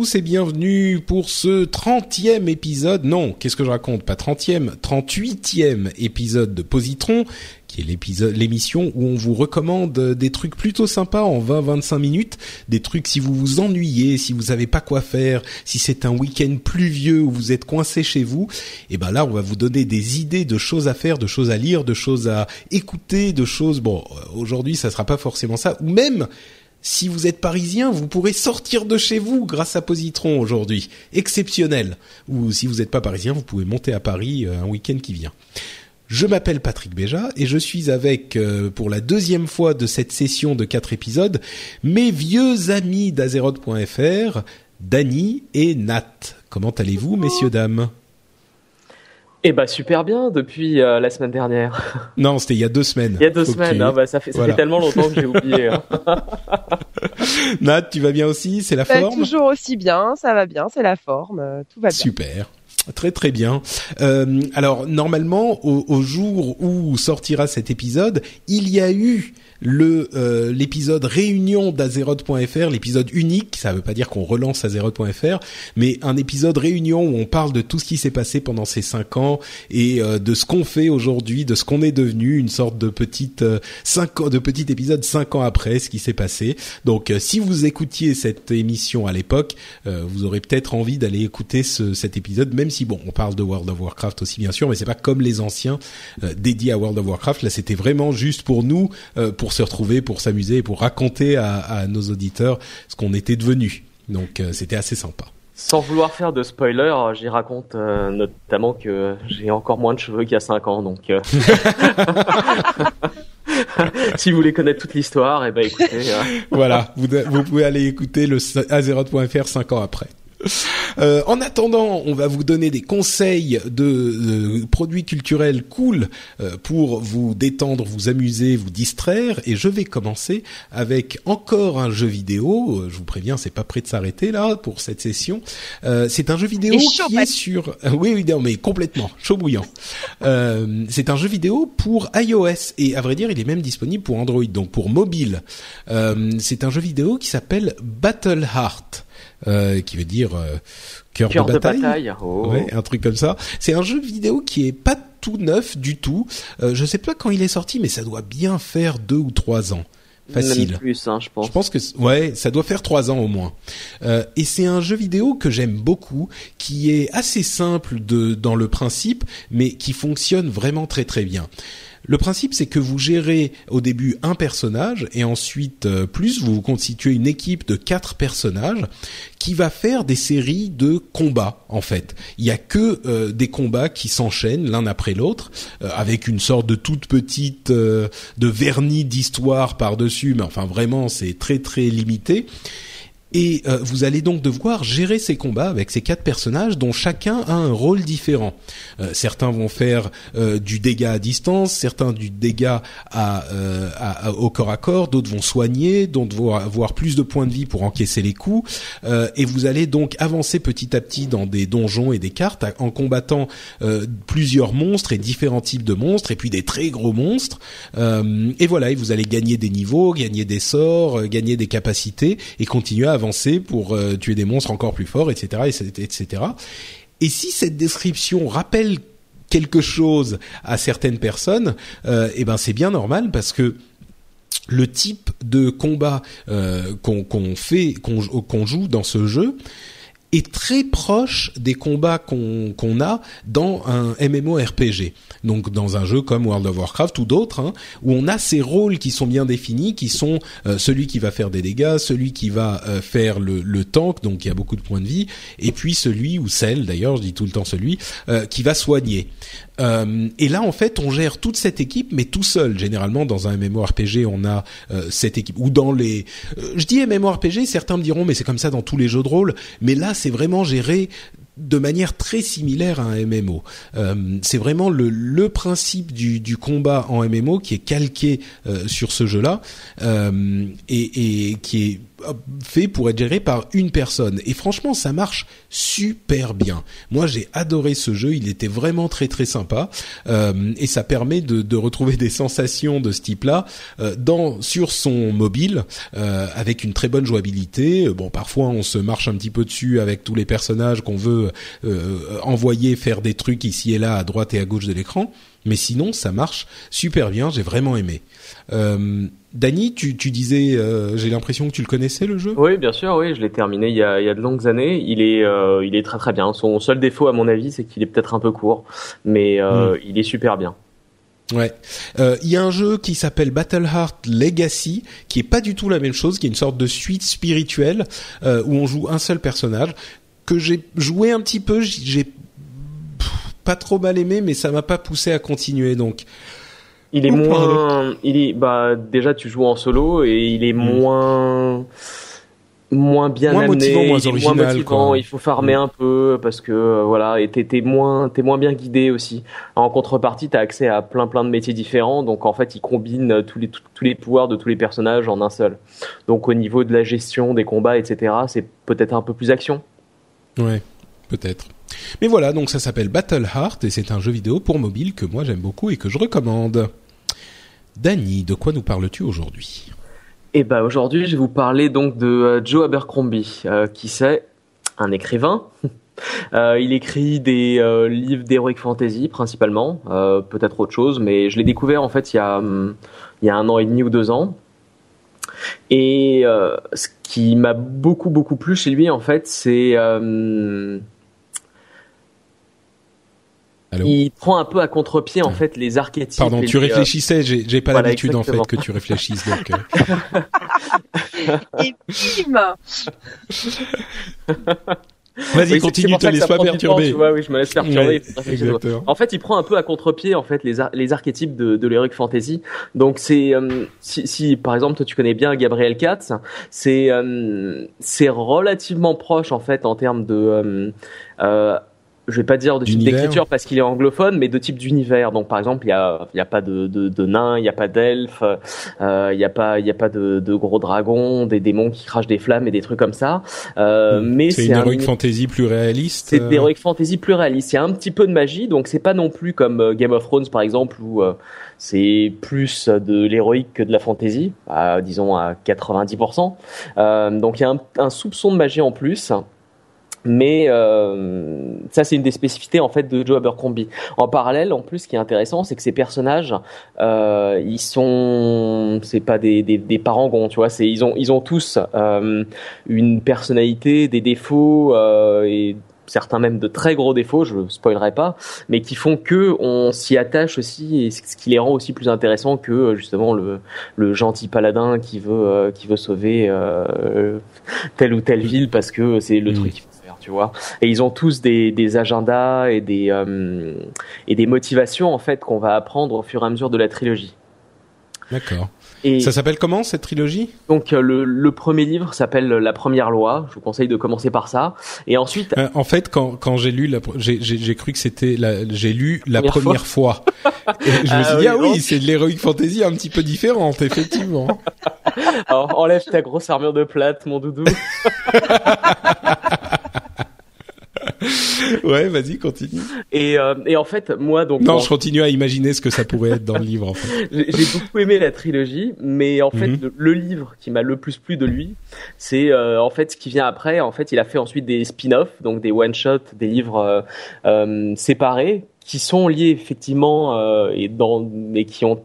Tous et bienvenue pour ce 30e épisode, non, qu'est-ce que je raconte, pas 30e, 38e épisode de Positron, qui est l'épisode, l'émission où on vous recommande des trucs plutôt sympas en 20-25 minutes, des trucs si vous vous ennuyez, si vous savez pas quoi faire, si c'est un week-end pluvieux où vous êtes coincé chez vous, et ben là on va vous donner des idées de choses à faire, de choses à lire, de choses à écouter, de choses, bon, aujourd'hui ça sera pas forcément ça, ou même si vous êtes parisien, vous pourrez sortir de chez vous grâce à Positron aujourd'hui. Exceptionnel. Ou si vous n'êtes pas parisien, vous pouvez monter à Paris euh, un week-end qui vient. Je m'appelle Patrick Béja et je suis avec, euh, pour la deuxième fois de cette session de quatre épisodes, mes vieux amis d'Azeroth.fr, Dany et Nat. Comment allez-vous, messieurs, dames? Eh bah super bien depuis euh, la semaine dernière. Non, c'était il y a deux semaines. Il y a deux Faut semaines, tu- hein, bah, ça, fait, ça Voilà. fait tellement longtemps que j'ai oublié. hein. Nat, tu vas bien aussi? C'est la Bah, forme? toujours aussi bien, ça va bien, c'est la forme, euh, tout va bien. Super. Très très bien. Euh, alors normalement, au, au jour où sortira cet épisode, il y a eu le euh, l'épisode réunion d'Azeroth.fr, l'épisode unique. Ça veut pas dire qu'on relance Azeroth.fr, mais un épisode réunion où on parle de tout ce qui s'est passé pendant ces cinq ans et euh, de ce qu'on fait aujourd'hui, de ce qu'on est devenu, une sorte de petite euh, cinq de petit épisode cinq ans après ce qui s'est passé. Donc, euh, si vous écoutiez cette émission à l'époque, euh, vous aurez peut-être envie d'aller écouter ce, cet épisode, même si bon, on parle de World of Warcraft aussi bien sûr, mais c'est pas comme les anciens euh, dédiés à World of Warcraft. Là, c'était vraiment juste pour nous, euh, pour se retrouver, pour s'amuser, et pour raconter à, à nos auditeurs ce qu'on était devenu. Donc, euh, c'était assez sympa. Sans vouloir faire de spoiler, euh, j'y raconte euh, notamment que j'ai encore moins de cheveux qu'il y a 5 ans, donc euh, si vous voulez connaître toute l'histoire, eh ben écoutez, voilà, vous, vous pouvez aller écouter le Azeroth.fr cinq ans après. Euh, en attendant, on va vous donner des conseils de, de produits culturels cool euh, pour vous détendre, vous amuser, vous distraire. Et je vais commencer avec encore un jeu vidéo. Euh, Je vous préviens, c'est pas prêt de s'arrêter là pour cette session. Euh, c'est un jeu vidéo chaud, qui est sur. Oui, oui, non, mais complètement chaud bouillant. Euh, c'est un jeu vidéo pour iOS et à vrai dire, il est même disponible pour Android, donc pour mobile. Euh, c'est un jeu vidéo qui s'appelle Battle Heart, euh, qui veut dire euh, cœur, cœur de bataille. Oh. Ouais, un truc comme ça. C'est un jeu vidéo qui est pas tout neuf du tout. Euh, je sais pas quand il est sorti, mais ça doit bien faire deux ou trois ans. Facile. Même plus, hein, je pense. Je pense que ouais, ça doit faire trois ans au moins. Euh, et c'est un jeu vidéo que j'aime beaucoup, qui est assez simple de dans le principe, mais qui fonctionne vraiment très très bien. Le principe, c'est que vous gérez au début un personnage et ensuite euh, plus vous vous constituez une équipe de quatre personnages qui va faire des séries de combats en fait. Il y a que euh, des combats qui s'enchaînent l'un après l'autre euh, avec une sorte de toute petite euh, de vernis d'histoire par-dessus mais enfin vraiment c'est très très limité. Et euh, vous allez donc devoir gérer ces combats avec ces quatre personnages dont chacun a un rôle différent. Euh, certains vont faire euh, du dégât à distance, certains du dégât euh, au corps à corps, d'autres vont soigner, d'autres vont avoir plus de points de vie pour encaisser les coups. Et vous allez donc avancer petit à petit dans des donjons et des cartes en combattant plusieurs monstres et différents types de monstres et puis des très gros monstres. Et voilà, et vous allez gagner des niveaux, gagner des sorts, gagner des capacités et continuer à pour euh, tuer des monstres encore plus forts, etc., etc. Et si cette description rappelle quelque chose à certaines personnes, euh, eh ben c'est bien normal parce que le type de combat euh, qu'on fait, qu'on joue dans ce jeu est très proche des combats qu'on qu'on a dans un MMORPG. Donc dans un jeu comme World of Warcraft ou d'autres, hein, où on a ces rôles qui sont bien définis, qui sont euh, celui qui va faire des dégâts, celui qui va euh, faire le, le tank, donc y a beaucoup de points de vie, et puis celui ou celle, d'ailleurs, je dis tout le temps celui, euh, qui va soigner. et là, en fait, on gère toute cette équipe, mais tout seul. Généralement, dans un MMORPG, on a cette équipe. Ou dans les, je dis MMORPG, certains me diront, mais c'est comme ça dans tous les jeux de rôle. Mais là, c'est vraiment géré de manière très similaire à un MMO. Euh, c'est vraiment le, principe du, combat en MMO qui est calqué euh, sur ce jeu-là euh, et, qui est fait pour être géré par une personne. Et franchement, ça marche super bien. Moi, j'ai adoré ce jeu. Il était vraiment très très sympa euh, et ça permet de, retrouver des sensations de ce type-là euh, dans sur son mobile euh, avec une très bonne jouabilité. Bon, parfois on se marche un petit peu dessus avec tous les personnages qu'on veut envoyer faire des trucs ici et là à droite et à gauche de l'écran. Mais sinon, ça marche super bien. J'ai vraiment aimé. Euh, Dany, tu, tu disais, euh, j'ai l'impression que tu le connaissais le jeu? Oui, bien sûr, oui, je l'ai terminé il y, a, il y a de longues années. Il est, euh, il est très très bien. Son seul défaut, à mon avis, c'est qu'il est peut-être un peu court, mais euh, mm. il est super bien. Ouais, il y a un jeu qui s'appelle Battleheart Legacy, qui est pas du tout la même chose, qui est une sorte de suite spirituelle où on joue un seul personnage que j'ai joué un petit peu. J'ai pas trop mal aimé, mais ça m'a pas poussé à continuer. Donc, il est moins, il est, bah, déjà tu joues en solo et il est mm. moins, moins bien moins amené, motivant, moins original, moins motivant. Il faut farmer mm. un peu parce que euh, voilà, et t'es, t'es moins, t'es moins bien guidé aussi. En contrepartie, t'as accès à plein plein de métiers différents, donc en fait, il combine tous les tous les pouvoirs de tous les personnages en un seul. Donc au niveau de la gestion des combats, etc., c'est peut-être un peu plus action. Ouais, peut-être. Mais voilà, donc ça s'appelle Battle Heart et c'est un jeu vidéo pour mobile que moi j'aime beaucoup et que je recommande. Dany, de quoi nous parles-tu aujourd'hui? Eh ben aujourd'hui, je vais vous parler donc de euh, Joe Abercrombie, euh, qui c'est? Un écrivain. Euh, il écrit des livres d'heroic fantasy principalement, peut-être autre chose, mais je l'ai découvert en fait il y a hum, il y a un an et demi ou deux ans. Et ce qui m'a beaucoup beaucoup plu chez lui en fait, c'est Allô il prend un peu à contre-pied en fait les archétypes. Pardon, tu les, réfléchissais, j'ai, j'ai pas voilà, l'habitude en fait que tu réfléchisses donc. euh. Et bim Vas-y, Oui, continue, te laisse pas du temps, perturber. tu vois, oui, je me laisse perturber. Ouais. En fait, il prend un peu à contre-pied en fait les, ar- les archétypes de, de l'heroic fantasy. Donc c'est euh, si, si par exemple toi tu connais bien Gabriel Katz, c'est euh, c'est relativement proche en fait en termes de euh, euh, je vais pas dire de type d'écriture parce qu'il est anglophone, mais de type d'univers. Donc par exemple, il y a y a pas de de, de nains, il y a pas d'elfes, euh, il y a pas il y a pas de, de gros dragons, des démons qui crachent des flammes et des trucs comme ça. Euh, mais Hmm. c'est une un heroic fantasy plus réaliste. c'est euh, des heroic fantasy plus réalistes. Il y a un petit peu de magie, donc c'est pas non plus comme euh, Game of Thrones par exemple où euh, c'est plus de l'héroïque que de la fantasy, à, disons à 90%. Euh, donc il y a un, un soupçon de magie en plus. Mais euh, ça, c'est une des spécificités en fait de Joe Abercrombie. En parallèle, en plus, ce qui est intéressant, c'est que ces personnages, euh, ils sont, c'est pas des, des, des parangons, tu vois. C'est ils ont ils ont tous euh, une personnalité, des défauts euh, et certains même de très gros défauts, je spoilerai pas, mais qui font que on s'y attache aussi et ce qui les rend aussi plus intéressants que euh, justement le, le gentil paladin qui veut euh, qui veut sauver euh, telle ou telle ville parce que c'est le Mm. truc tu vois. Et ils ont tous des, des agendas et des euh, et des motivations en fait qu'on va apprendre au fur et à mesure de la trilogie. D'accord. Et Ça s'appelle comment cette trilogie? Donc euh, le, le premier livre s'appelle La première loi. Je vous conseille de commencer par ça. Et ensuite, Euh, En fait, quand quand j'ai lu j'ai cru que c'était j'ai lu la Première fois. Et je me Ah suis dit oui, ah oui, c'est de l'heroic fantasy un petit peu différente effectivement. alors, enlève ta grosse armure de plate, mon doudou. ouais, vas-y, continue. Et, euh, et en fait, moi, donc, Non, bon, je continue à imaginer ce que ça pourrait être dans le livre en fait. j'ai beaucoup aimé la trilogie, mais en fait, Mhm. le, le livre qui m'a le plus plu de lui, c'est euh, en fait ce qui vient après. En fait, il a fait ensuite des spin-offs, donc des one-shots, des livres euh, euh, séparés, qui sont liés effectivement euh, et dans, mais qui ont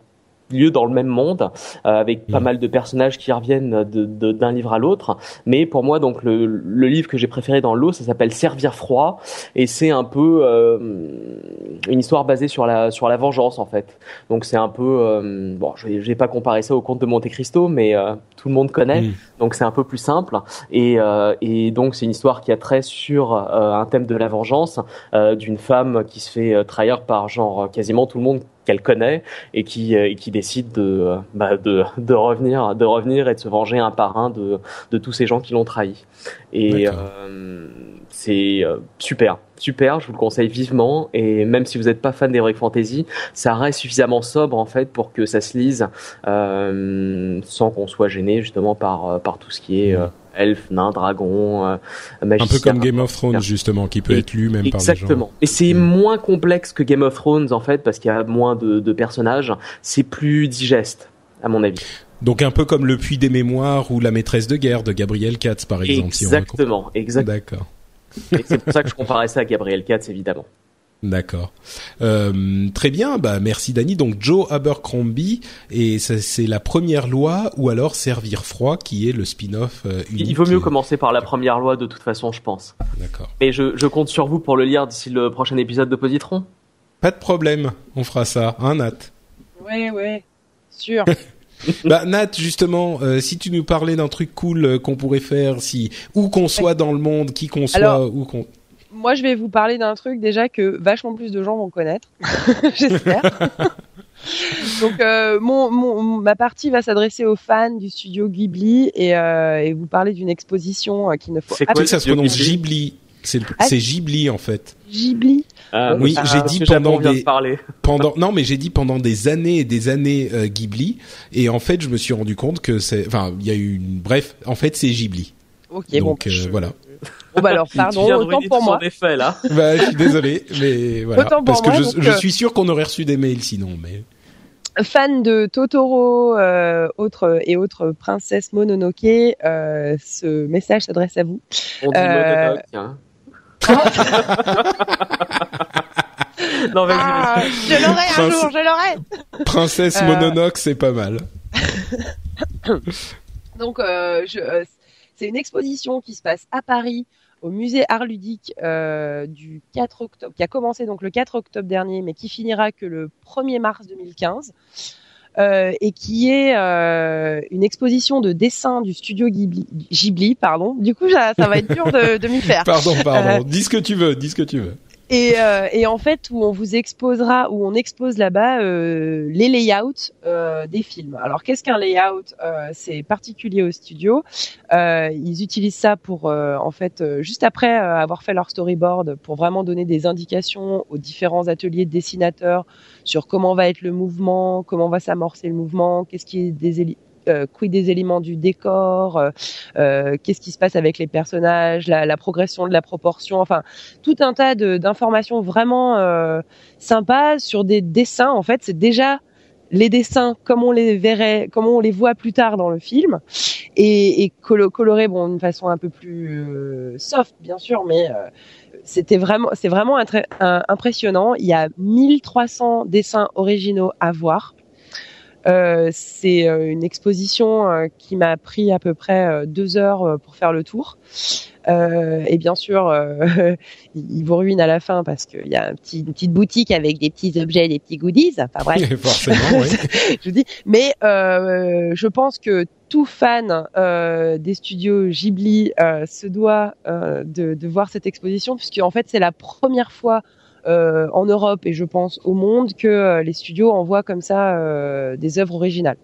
lieu dans le même monde, euh, avec pas Mm. mal de personnages qui reviennent d'un livre à l'autre. Mais pour moi, donc le, le livre que j'ai préféré dans l'eau, ça s'appelle Servir froid, et c'est un peu euh, une histoire basée sur la sur la vengeance en fait. Donc c'est un peu euh, bon, je vais pas comparer ça au conte de Monte Cristo, mais tout le monde connaît, Mm. donc c'est un peu plus simple. Et, et donc c'est une histoire qui a trait sur un thème de la vengeance d'une femme qui se fait trahir par genre quasiment tout le monde qu'elle connaît et qui euh, et qui décide de, euh, bah, de de revenir de revenir et de se venger un par un de de tous ces gens qui l'ont trahi. Et euh, c'est euh, super, super. Je vous le conseille vivement. Et même si vous n'êtes pas fan d'Heroic Fantasy, ça reste suffisamment sobre en fait pour que ça se lise euh, sans qu'on soit gêné justement par par tout ce qui est euh, elfe, nain, dragon, euh, Un peu comme Game of Thrones justement, qui peut Et- être lu même par les Exactement. gens. Et c'est Mm. moins complexe que Game of Thrones en fait parce qu'il y a moins de, de personnages. C'est plus digeste à mon avis. Donc un peu comme Le Puits des Mémoires ou La Maîtresse de guerre de Gabriel Katz par exemple. si Exactement, exactement. D'accord. Et c'est pour ça que je comparais ça à Gabriel Katz évidemment. D'accord. Euh, très bien, bah merci Dani. Donc Joe Abercrombie et ça, c'est la première loi ou alors Servir froid qui est le spin-off euh, unique. Il vaut mieux commencer par la première loi de toute façon, je pense. D'accord. Et je, je compte sur vous pour le lire d'ici le prochain épisode de Positron. Pas de problème, on fera ça, hein Nat? Ouais, ouais, sûr. bah Nat, justement, euh, si tu nous parlais d'un truc cool euh, qu'on pourrait faire, si où qu'on soit dans le monde, qui qu'on soit, Alors- où qu'on. Moi, je vais vous parler d'un truc déjà que vachement plus de gens vont connaître, j'espère. Donc, euh, mon, mon, ma partie va s'adresser aux fans du studio Ghibli et, euh, et vous parler d'une exposition euh, qu'il ne faut C'est Tu sais quoi que ça se prononce Ghibli? C'est Ah, c'est Ghibli en fait. Ghibli. Ah, Oui, j'ai dit pendant des- de pendant non mais j'ai dit pendant des années et des années euh, Ghibli et en fait je me suis rendu compte que c'est enfin il y a eu une bref en fait c'est Ghibli Ok, bon, donc euh, voilà bon bah alors pardon, autant pour moi. effet là. bah je suis désolé mais voilà Autant pour parce que moi, je, donc, je euh, suis sûr qu'on aurait reçu des mails sinon mais Fan de Totoro euh, autres et autres princesses Mononoke, euh, ce message s'adresse à vous. On dit Euh, Mononoke, hein. non, vas-y, Ah, je l'aurai un Prince- jour, je l'aurai. princesse Euh, Mononoke c'est pas mal Donc, euh, je, euh, c'est une exposition qui se passe à Paris, au musée Art Ludique euh, du 4 octobre, qui a commencé donc le 4 octobre dernier, mais qui finira que le 1er mars 2015. Euh, et qui est euh, une exposition de dessin du studio Ghibli, Ghibli pardon. Du coup, ça, ça va être dur de, de m'y faire. pardon pardon Euh, dis ce que tu veux dis ce que tu veux Et, euh, et en fait, où on vous exposera, où on expose là-bas euh, les layouts euh, des films. Alors, qu'est-ce qu'un layout? Euh, C'est particulier au studio. Euh, ils utilisent ça pour, euh, en fait, juste après avoir fait leur storyboard, pour vraiment donner des indications aux différents ateliers de dessinateurs sur comment va être le mouvement, comment va s'amorcer le mouvement, qu'est-ce qui est des euh, quid des éléments du décor, euh, euh, qu'est-ce qui se passe avec les personnages, la, la progression de la proportion, enfin tout un tas d'informations vraiment euh, sympas sur des dessins. En fait, c'est déjà les dessins comme on les verrait, comme on les voit plus tard dans le film, et, et colo- colorés bon d'une façon un peu plus euh, soft bien sûr, mais euh, c'était vraiment, c'est vraiment impressionnant. Il y a 1300 dessins originaux à voir. Euh, c'est euh, une exposition euh, qui m'a pris à peu près deux heures euh, pour faire le tour. Euh, et bien sûr, euh, il il vous ruine à la fin parce qu'il y a un petit, une petite boutique avec des petits objets, des petits goodies. Enfin bref, forcément oui. je vous dis. Mais euh, je pense que tout fan euh, des studios Ghibli euh, se doit euh, de, de voir cette exposition puisque en fait c'est la première fois euh, en Europe et je pense au monde que euh, les studios envoient comme ça euh, des œuvres originales.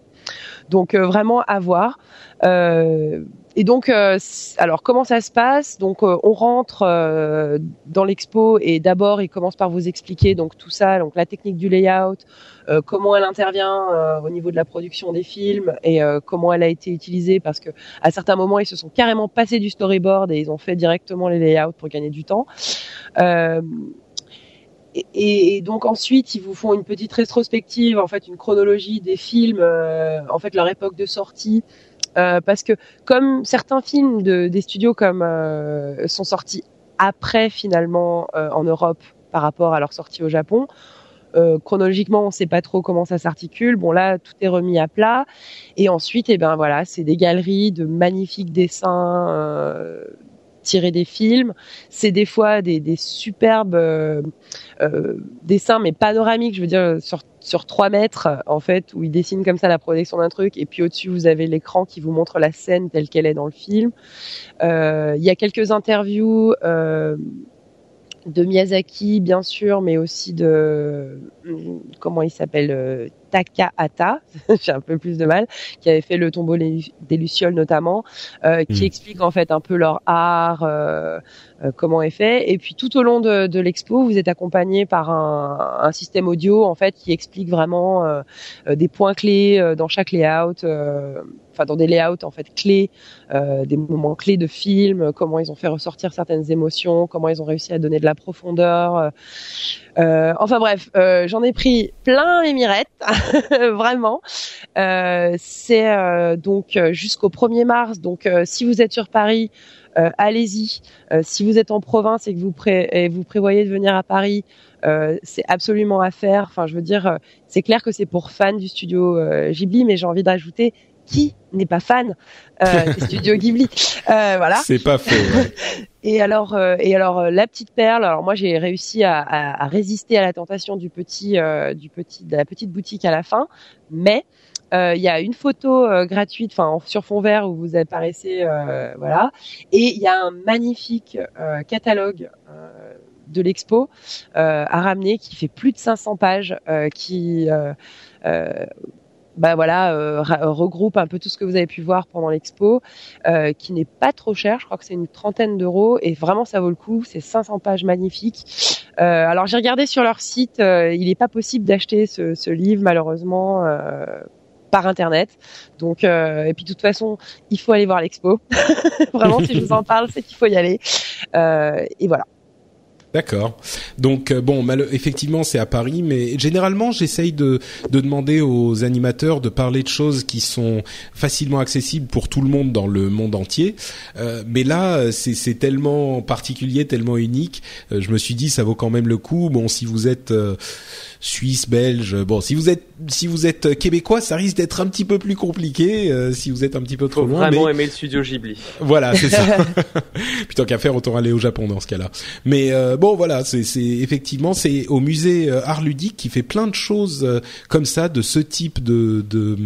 Donc euh, vraiment à voir. Euh, et donc, alors comment ça se passe? Donc, on rentre dans l'expo et d'abord, il commence par vous expliquer donc tout ça, donc la technique du layout, euh, comment elle intervient euh, au niveau de la production des films et euh, comment elle a été utilisée parce que à certains moments, ils se sont carrément passés du storyboard et ils ont fait directement les layouts pour gagner du temps. Euh, et, et donc ensuite, ils vous font une petite rétrospective, en fait, une chronologie des films, euh, en fait, leur époque de sortie, euh, parce que comme certains films de, des studios comme euh, sont sortis après finalement euh, en Europe par rapport à leur sortie au Japon, Euh, chronologiquement, on sait pas trop comment ça s'articule. Bon là, tout est remis à plat. Et ensuite, eh ben voilà, c'est des galeries de magnifiques dessins. Tirés des films, c'est des fois des, superbes euh, euh, dessins mais panoramiques, je veux dire sur sur trois mètres en fait où il dessine comme ça la projection d'un truc et puis au-dessus vous avez l'écran qui vous montre la scène telle qu'elle est dans le film. Euh, il y a quelques interviews de Miyazaki bien sûr, mais aussi de comment il s'appelle Takahata, j'ai un peu plus de mal, qui avait fait le tombeau des lucioles notamment, euh, qui Mm. explique en fait un peu leur art, euh, euh, comment est fait. Et puis tout au long de, de l'expo, vous êtes accompagné par un, un système audio en fait qui explique vraiment euh, euh, des points clés euh, dans chaque layout, euh, enfin dans des layouts en fait clés, euh, des moments clés de film, comment ils ont fait ressortir certaines émotions, comment ils ont réussi à donner de la profondeur. euh, euh, enfin bref, euh, j'en ai pris plein les mirettes, vraiment. Euh, c'est euh, donc euh, jusqu'au 1er mars. Donc si vous êtes sur Paris, euh, allez-y. Euh, si vous êtes en province et que vous, pré- et vous prévoyez de venir à Paris, euh, c'est absolument à faire. Enfin, je veux dire, c'est clair que c'est pour fans du studio Ghibli, mais j'ai envie d'ajouter qui n'est pas fan euh, des studios Ghibli. Euh, voilà. C'est pas faux. ouais. Et alors, euh, et alors euh, la petite perle. Alors moi, j'ai réussi à, à- à résister à la tentation du petit, euh, du petit, de la petite boutique à la fin, mais euh, il y a une photo euh, gratuite, enfin en- sur fond vert où vous apparaissez, euh, voilà, et il y a un magnifique euh, catalogue. euh, de l'expo euh, à ramener qui fait plus de 500 pages euh, qui euh, euh, bah voilà euh, ra- regroupe un peu tout ce que vous avez pu voir pendant l'expo euh, qui n'est pas trop cher. Je crois que c'est une trentaine d'euros et vraiment ça vaut le coup. C'est 500 pages magnifiques. Euh, alors j'ai regardé sur leur site, euh, il n'est pas possible d'acheter ce, ce livre malheureusement. Euh, par internet donc euh, et puis de toute façon il faut aller voir l'expo vraiment si je vous en parle c'est qu'il faut y aller Euh, et voilà D'accord. Donc euh, bon, mal- effectivement, c'est à Paris, mais généralement, j'essaye de de demander aux animateurs de parler de choses qui sont facilement accessibles pour tout le monde dans le monde entier. Euh, mais là, euh, c'est tellement particulier, tellement unique. euh, je me suis dit, ça vaut quand même le coup. Bon, si vous êtes suisse, belge, bon, si vous êtes si vous êtes québécois, ça risque d'être un petit peu plus compliqué. euh, si vous êtes un petit peu trop Faut loin, vraiment mais aimer le studio Ghibli. voilà, c'est ça. Plutôt qu'à faire, autant aller au Japon dans ce cas-là. Mais euh, bon, voilà, c'est effectivement c'est au musée euh, Art Ludique qui fait plein de choses euh, comme ça, de ce type de de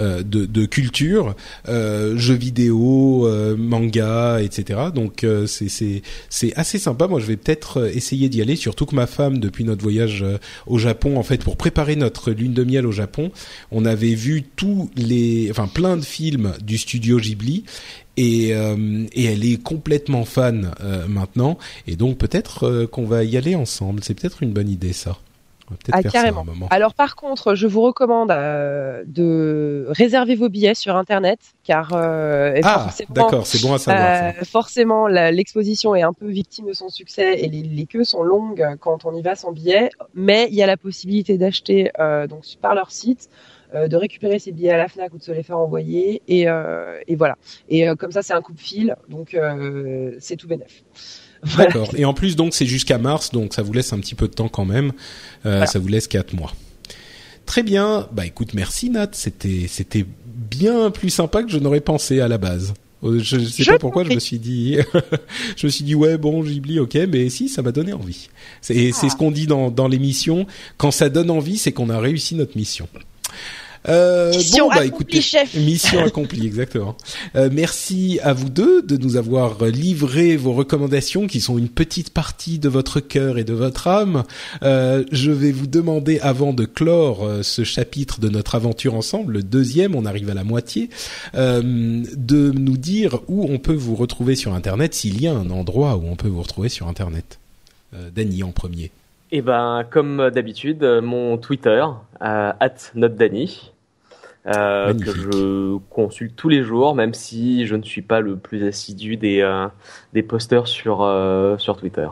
euh, de, de culture, euh, jeux vidéo, euh, manga, etc. Donc euh, c'est c'est c'est assez sympa. Moi, je vais peut-être essayer d'y aller. Surtout que ma femme, depuis notre voyage euh, au Japon, en fait, pour préparer notre lune de miel au Japon, on avait vu tous les, enfin plein de films du studio Ghibli et, euh, et elle est complètement fan euh, maintenant et donc peut-être euh, qu'on va y aller ensemble. C'est peut-être une bonne idée ça. Ah, carrément. Alors par contre, je vous recommande euh, de réserver vos billets sur internet car euh, Ah, forcément, d'accord, c'est bon à savoir. ça. euh, forcément l'exposition est un peu victime de son succès et les, les queues sont longues quand on y va sans billet, mais il y a la possibilité d'acheter donc par leur site. de récupérer ses billets à la Fnac ou de se les faire envoyer et, et voilà et comme ça c'est un coup de fil donc c'est tout bénef. D'accord. Et en plus donc c'est jusqu'à mars donc ça vous laisse un petit peu de temps quand même. Euh, Voilà. Ça vous laisse quatre mois. Très bien. Bah écoute, merci Nat. C'était c'était bien plus sympa que je n'aurais pensé à la base. Euh, Je ne sais Je pas pourquoi je me suis dit, je me suis dit ouais bon Ghibli ok mais si ça m'a donné envie. C'est c'est Ah. ce qu'on dit dans dans l'émission quand ça donne envie c'est qu'on a réussi notre mission. Euh, Mission bon bah accomplie, écoutez, chef. mission accomplie exactement. Euh, merci à vous deux de nous avoir livré vos recommandations qui sont une petite partie de votre cœur et de votre âme. Euh, je vais vous demander avant de clore ce chapitre de notre aventure ensemble, le deuxième, on arrive à la moitié, de nous dire où on peut vous retrouver sur Internet, s'il y a un endroit où on peut vous retrouver sur Internet. Dany en premier. Et ben, comme d'habitude, euh, mon Twitter, euh, @notdani, euh, Magnifique. que je consulte tous les jours, même si je ne suis pas le plus assidu des euh, des posters sur euh, sur Twitter.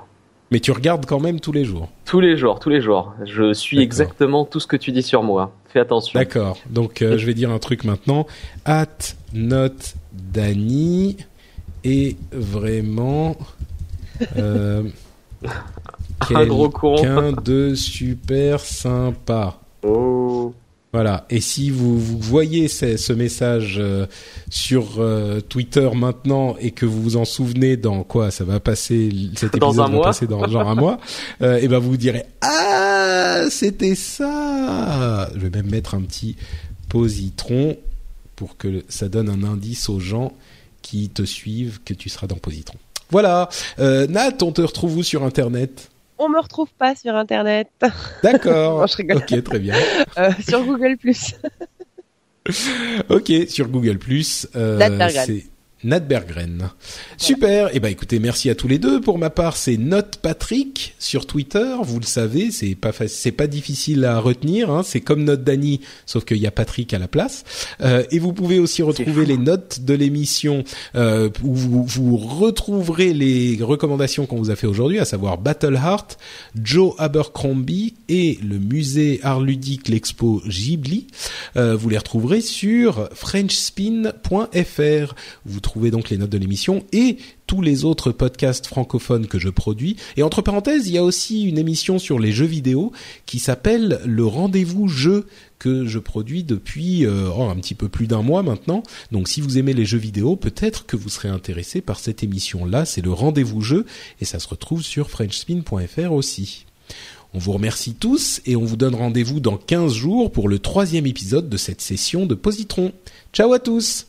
Mais tu regardes quand même tous les jours. Tous les jours, tous les jours. Je suis exactement tout ce que tu dis sur moi. Fais attention. D'accord. Donc euh, je vais dire un truc maintenant. At note Dany est vraiment. Un gros de super sympa. Oh. Voilà. Et si vous, vous voyez ce, ce message euh, sur euh, Twitter maintenant et que vous vous en souvenez dans quoi ça va passer cet Dans épisode un va mois. passer dans genre un mois, euh, et ben vous vous direz ah c'était ça. Je vais même mettre un petit positron pour que ça donne un indice aux gens qui te suivent que tu seras dans positron. Voilà. Nat, on te retrouve où sur internet? On me retrouve pas sur internet, D'accord. Non, je rigole. ok, très bien. Euh, sur Google Plus. Ok, sur Google euh, Berggren. c'est Nat Berggren. Super. Et ben écoutez, merci à tous les deux. Pour ma part, c'est Note Patrick sur Twitter. Vous le savez, c'est pas c'est pas difficile à retenir. Hein. C'est comme Note Dany, sauf qu'il y a Patrick à la place. Euh, et vous pouvez aussi retrouver les notes de l'émission euh, où vous, vous retrouverez les recommandations qu'on vous a fait aujourd'hui, à savoir Battle Heart, Joe Abercrombie et le musée art ludique l'expo Ghibli. Euh, vous les retrouverez sur frenchspin.fr. Vous trouvez donc les notes de l'émission et tous les autres podcasts francophones que je produis. Et entre parenthèses, il y a aussi une émission sur les jeux vidéo qui s'appelle Le Rendez-vous Jeu que je produis depuis euh, oh, un petit peu plus d'un mois maintenant. Donc si vous aimez les jeux vidéo, peut-être que vous serez intéressé par cette émission-là. C'est le Rendez-vous Jeu et ça se retrouve sur frenchspin.fr aussi. On vous remercie tous et on vous donne rendez-vous dans 15 jours pour le troisième épisode de cette session de Positron. Ciao à tous